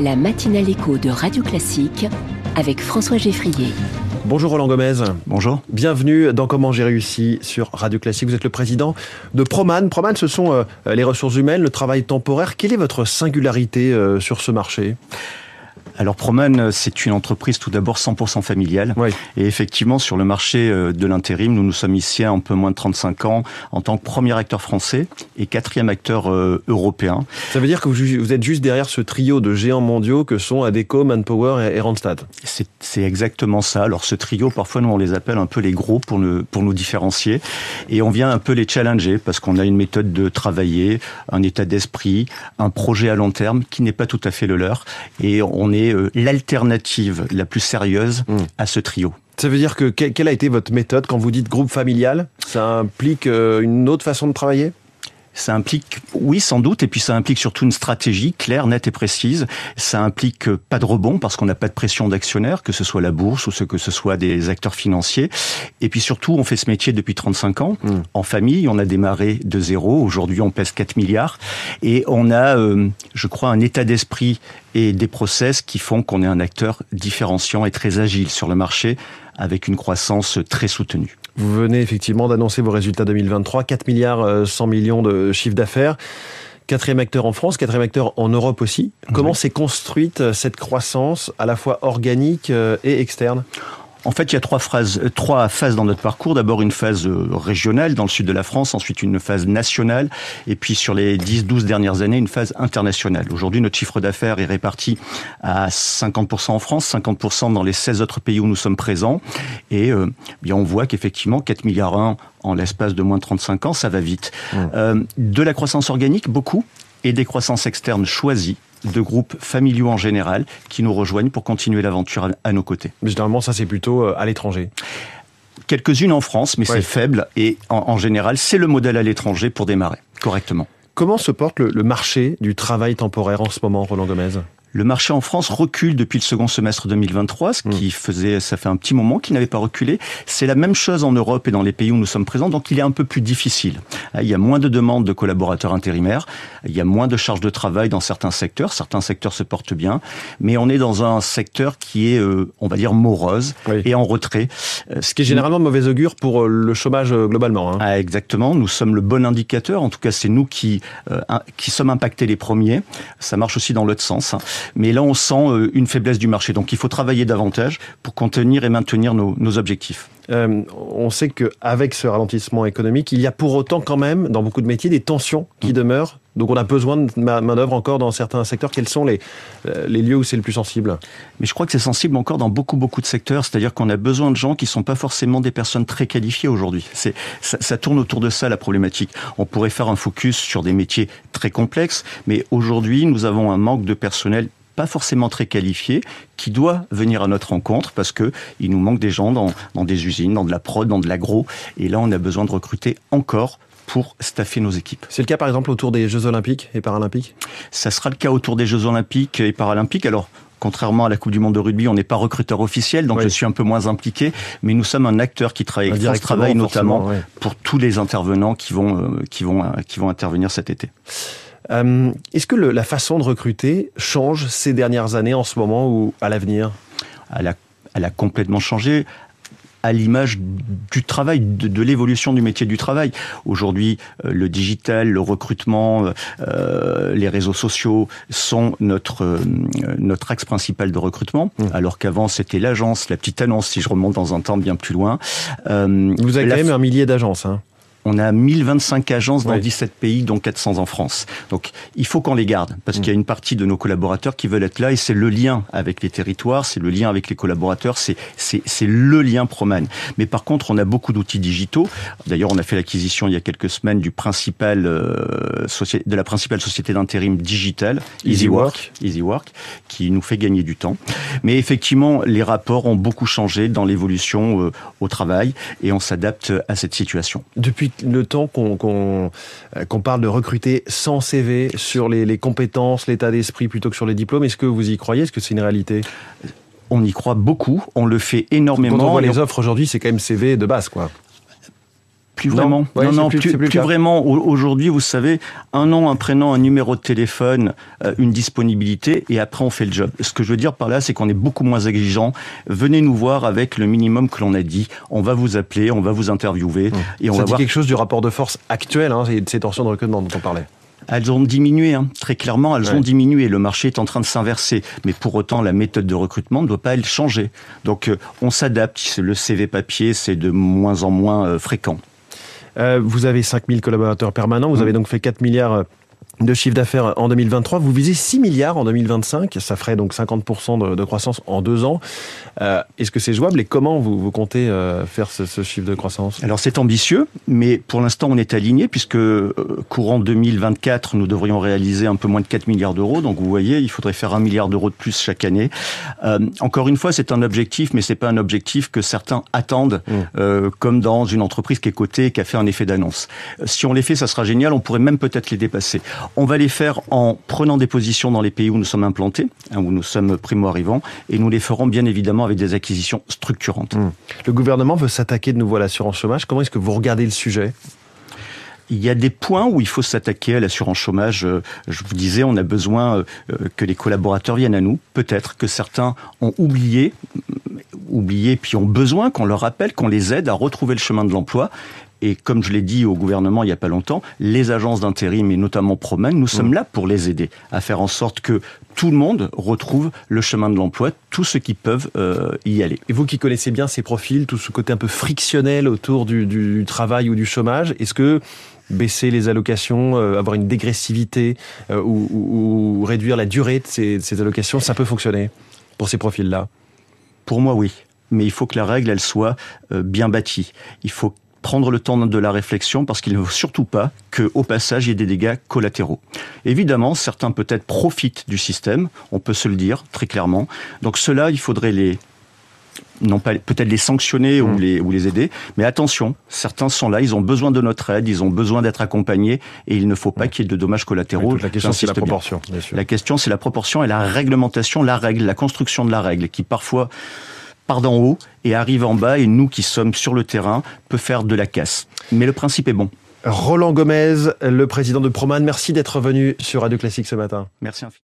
la matinale écho de Radio Classique avec François Geffrier. Bonjour Roland Gomez. Bonjour. Bienvenue dans Comment j'ai réussi sur Radio Classique. Vous êtes le président de Proman. Proman, ce sont euh, les ressources humaines, le travail temporaire. Quelle est votre singularité euh, sur ce marché? Alors Proman, c'est une entreprise tout d'abord 100% familiale. Oui. Et effectivement, sur le marché euh, de l'intérim, nous nous sommes ici à un peu moins de 35 ans en tant que premier acteur français et quatrième acteur euh, européen. Ça veut dire que vous, êtes juste derrière ce trio de géants mondiaux que sont Adecco, Manpower et Randstad. C'est exactement ça. Alors ce trio, parfois nous on les appelle un peu les gros pour, ne, pour nous différencier. Et on vient un peu les challenger parce qu'on a une méthode de travailler, un état d'esprit, un projet à long terme qui n'est pas tout à fait le leur. Et on est euh, l'alternative la plus sérieuse Mm. à ce trio. Ça veut dire que que- quelle a été votre méthode quand vous dites groupe familial? Ça implique euh, une autre façon de travailler? Ça implique, oui, sans doute, et puis ça implique surtout une stratégie claire, nette et précise. Ça implique euh, pas de rebond parce qu'on n'a pas de pression d'actionnaires, que ce soit la bourse ou ce que ce soit des acteurs financiers. Et puis surtout, on fait ce métier depuis 35 ans, Mm. en famille. On a démarré de zéro. Aujourd'hui, on pèse 4 milliards. Et on a, euh, je crois, un état d'esprit et des process qui font qu'on est un acteur différenciant et très agile sur le marché avec une croissance très soutenue. Vous venez effectivement d'annoncer vos résultats 2023, 4 milliards euh, 100 millions de chiffre d'affaires. Quatrième acteur en France, quatrième acteur en Europe aussi. Comment s'est construite euh, cette croissance à la fois organique euh, et externe? En fait, il y a trois, phrases, euh, trois phases dans notre parcours. D'abord une phase euh, régionale dans le sud de la France, ensuite une phase nationale, et puis sur les 10-12 dernières années, une phase internationale. Aujourd'hui, notre chiffre d'affaires est réparti à 50% en France, 50% dans les 16 autres pays où nous sommes présents. Et euh, bien, on voit qu'effectivement, 4 milliards 1 en l'espace de moins de 35 ans, ça va vite. Euh, de la croissance organique, beaucoup, et des croissances externes choisies de groupes familiaux en général qui nous rejoignent pour continuer l'aventure à- nos côtés. Mais Généralement, ça c'est plutôt euh, à l'étranger. quelques-unes en France, mais Ouais. c'est faible. Et en, en général, c'est le modèle à l'étranger pour démarrer correctement. Comment se porte le, le marché du travail temporaire en ce moment, Roland Gomez? Le marché en France recule depuis le second semestre 2023, ce qui faisait, ça fait un petit moment qu'il n'avait pas reculé. C'est la même chose en Europe et dans les pays où nous sommes présents, donc il est un peu plus difficile. Ah, Il y a moins de demandes de collaborateurs intérimaires, il y a moins de charges de travail dans certains secteurs, certains secteurs se portent bien, mais on est dans un secteur qui est, euh, on va dire, morose Oui. et en retrait. Euh, Ce qui est généralement de mauvais augure pour euh, le chômage euh, globalement. hein. Ah, exactement. Nous sommes le bon indicateur. En tout cas, c'est nous qui euh, qui sommes impactés les premiers. Ça marche aussi dans l'autre sens. Mais là, on sent euh, une faiblesse du marché. Donc, il faut travailler davantage pour contenir et maintenir nos objectifs. Euh, on sait qu'avec ce ralentissement économique, il y a pour autant quand même, dans beaucoup de métiers, des tensions qui demeurent. Donc on a besoin de ma- main-d'œuvre encore dans certains secteurs. Quels sont les, euh, les lieux où c'est le plus sensible? Mais je crois que c'est sensible encore dans beaucoup beaucoup de secteurs. C'est-à-dire qu'on a besoin de gens qui sont pas forcément des personnes très qualifiées aujourd'hui. C'est ça, ça tourne autour de ça la problématique. On pourrait faire un focus sur des métiers très complexes, mais aujourd'hui nous avons un manque de personnel pas forcément très qualifié, qui doit venir à notre rencontre parce que il nous manque des gens dans, dans des usines, dans de la prod, dans de l'agro. Et là, on a besoin de recruter encore pour staffer nos équipes. C'est le cas par exemple autour des Jeux Olympiques et Paralympiques? Ça sera le cas autour des Jeux Olympiques et Paralympiques. Alors, contrairement à la Coupe du Monde de rugby, on n'est pas recruteur officiel, donc Oui. je suis un peu moins impliqué. Mais nous sommes un acteur qui travaille avec France Travail, notamment pour tous les intervenants qui vont, euh, qui vont, euh, qui vont intervenir cet été. Euh, Est-ce que le- la façon de recruter change ces dernières années en ce moment ou à l'avenir? Elle a, elle a complètement changé à l'image du travail, de, de l'évolution du métier du travail. Aujourd'hui, euh, le digital, le recrutement, euh, les réseaux sociaux sont notre euh, notre axe principal de recrutement, Mmh. alors qu'avant c'était l'agence, la petite annonce. Si je remonte dans un temps bien plus loin, Vous avez la quand même un millier d'agences. Hein. On a 1025 agences dans Oui. 17 pays, dont 400 en France. Donc, il faut qu'on les garde, parce Mm. qu'il y a une partie de nos collaborateurs qui veulent être là, et c'est le lien avec les territoires, c'est le lien avec les collaborateurs, c'est c'est c'est le lien Proman. Mais par contre, on a beaucoup d'outils digitaux. D'ailleurs, on a fait l'acquisition il y a quelques semaines du principal euh, de la principale société d'intérim digital, EasyWork. EasyWork, EasyWork, qui nous fait gagner du temps. Mais effectivement, les rapports ont beaucoup changé dans l'évolution euh, au travail, et on s'adapte à cette situation. Depuis le temps qu'on qu'on euh, qu'on parle de recruter sans CV sur les, les compétences, l'état d'esprit plutôt que sur les diplômes, est-ce que vous y croyez? Est-ce que c'est une réalité? On y croit beaucoup, on le fait Quand énormément. on voit les offres aujourd'hui, c'est quand même CV de base, quoi. Plus vraiment. non, non, plus, plus, vraiment. Aujourd'hui, vous savez, un nom, un prénom, un numéro de téléphone, euh, une disponibilité, et après on fait le job. Ce que je veux dire par là, c'est qu'on est beaucoup moins exigeant. Venez nous voir avec le minimum que l'on a dit. On va vous appeler, on va vous interviewer, mmh. et on Ça va dit voir quelque chose du rapport de force actuel, hein, ces tensions de recrutement dont on parlait. Elles ont diminué, hein. très clairement, elles ont diminué. Le marché est en train de s'inverser. Mais pour autant, la méthode de recrutement ne doit pas elle changer. Donc euh, on s'adapte. Le CV papier, c'est de moins en moins euh, fréquent. Euh, vous avez 5000 collaborateurs permanents, vous mmh. avez donc fait 4 milliards de chiffre d'affaires en 2023. Vous visez 6 milliards en 2025. Ça ferait donc 50% de, croissance en deux ans. Euh, est-ce que c'est jouable et comment vous, vous comptez euh, faire ce, chiffre de croissance? Alors c'est ambitieux, mais pour l'instant on est aligné puisque euh, courant 2024, nous devrions réaliser un peu moins de 4 milliards d'euros. Donc vous voyez, il faudrait faire un milliard d'euros de plus chaque année. encore une fois, c'est un objectif, mais c'est pas un objectif que certains attendent, mmh. comme dans une entreprise qui est cotée et qui a fait un effet d'annonce. Si on les fait, ça sera génial. On pourrait même peut-être les dépasser. On va les faire en prenant des positions dans les pays où nous sommes implantés, hein, où nous sommes primo-arrivants, et nous les ferons bien évidemment avec des acquisitions structurantes. Mmh. Le gouvernement veut s'attaquer de nouveau à l'assurance chômage. Comment est-ce que vous regardez le sujet? Il y a des points où il faut s'attaquer à l'assurance chômage. Euh, je vous disais, on a besoin euh, que les collaborateurs viennent à nous. Peut-être que certains ont oublié, oublié, puis ont besoin qu'on leur rappelle, qu'on les aide à retrouver le chemin de l'emploi. Et comme je l'ai dit au gouvernement il n'y a pas longtemps, les agences d'intérim et notamment Promen, nous sommes mmh. là pour les aider à faire en sorte que tout le monde retrouve le chemin de l'emploi, tous ceux qui peuvent euh, y aller. Et vous qui connaissez bien ces profils, tout ce côté un peu frictionnel autour du, travail ou du chômage, est-ce que baisser les allocations, euh, avoir une dégressivité euh, ou, réduire la durée de ces, ces allocations, ça peut fonctionner pour ces profils-là? Pour moi, oui mais il faut que la règle, elle soit bien bâtie. Il faut prendre le temps de la réflexion parce qu'il ne faut surtout pas qu'au passage il y ait des dégâts collatéraux. Évidemment, certains peut-être profitent du système, on peut se le dire très clairement. Donc cela, il faudrait les non pas peut-être les sanctionner ou, mmh. les, ou les aider, mais attention, certains sont là, ils ont besoin de notre aide, ils ont besoin d'être accompagnés, et il ne faut pas mmh. qu'il y ait de dommages collatéraux. la question c'est la proportion. La question c'est la proportion et la réglementation, la règle, la construction de la règle, qui parfois part d'en haut et arrive en bas et nous qui sommes sur le terrain peut faire de la casse. Mais le principe est bon. Roland Gomez, le président de Proman, merci d'être venu sur Radio Classique ce matin. Merci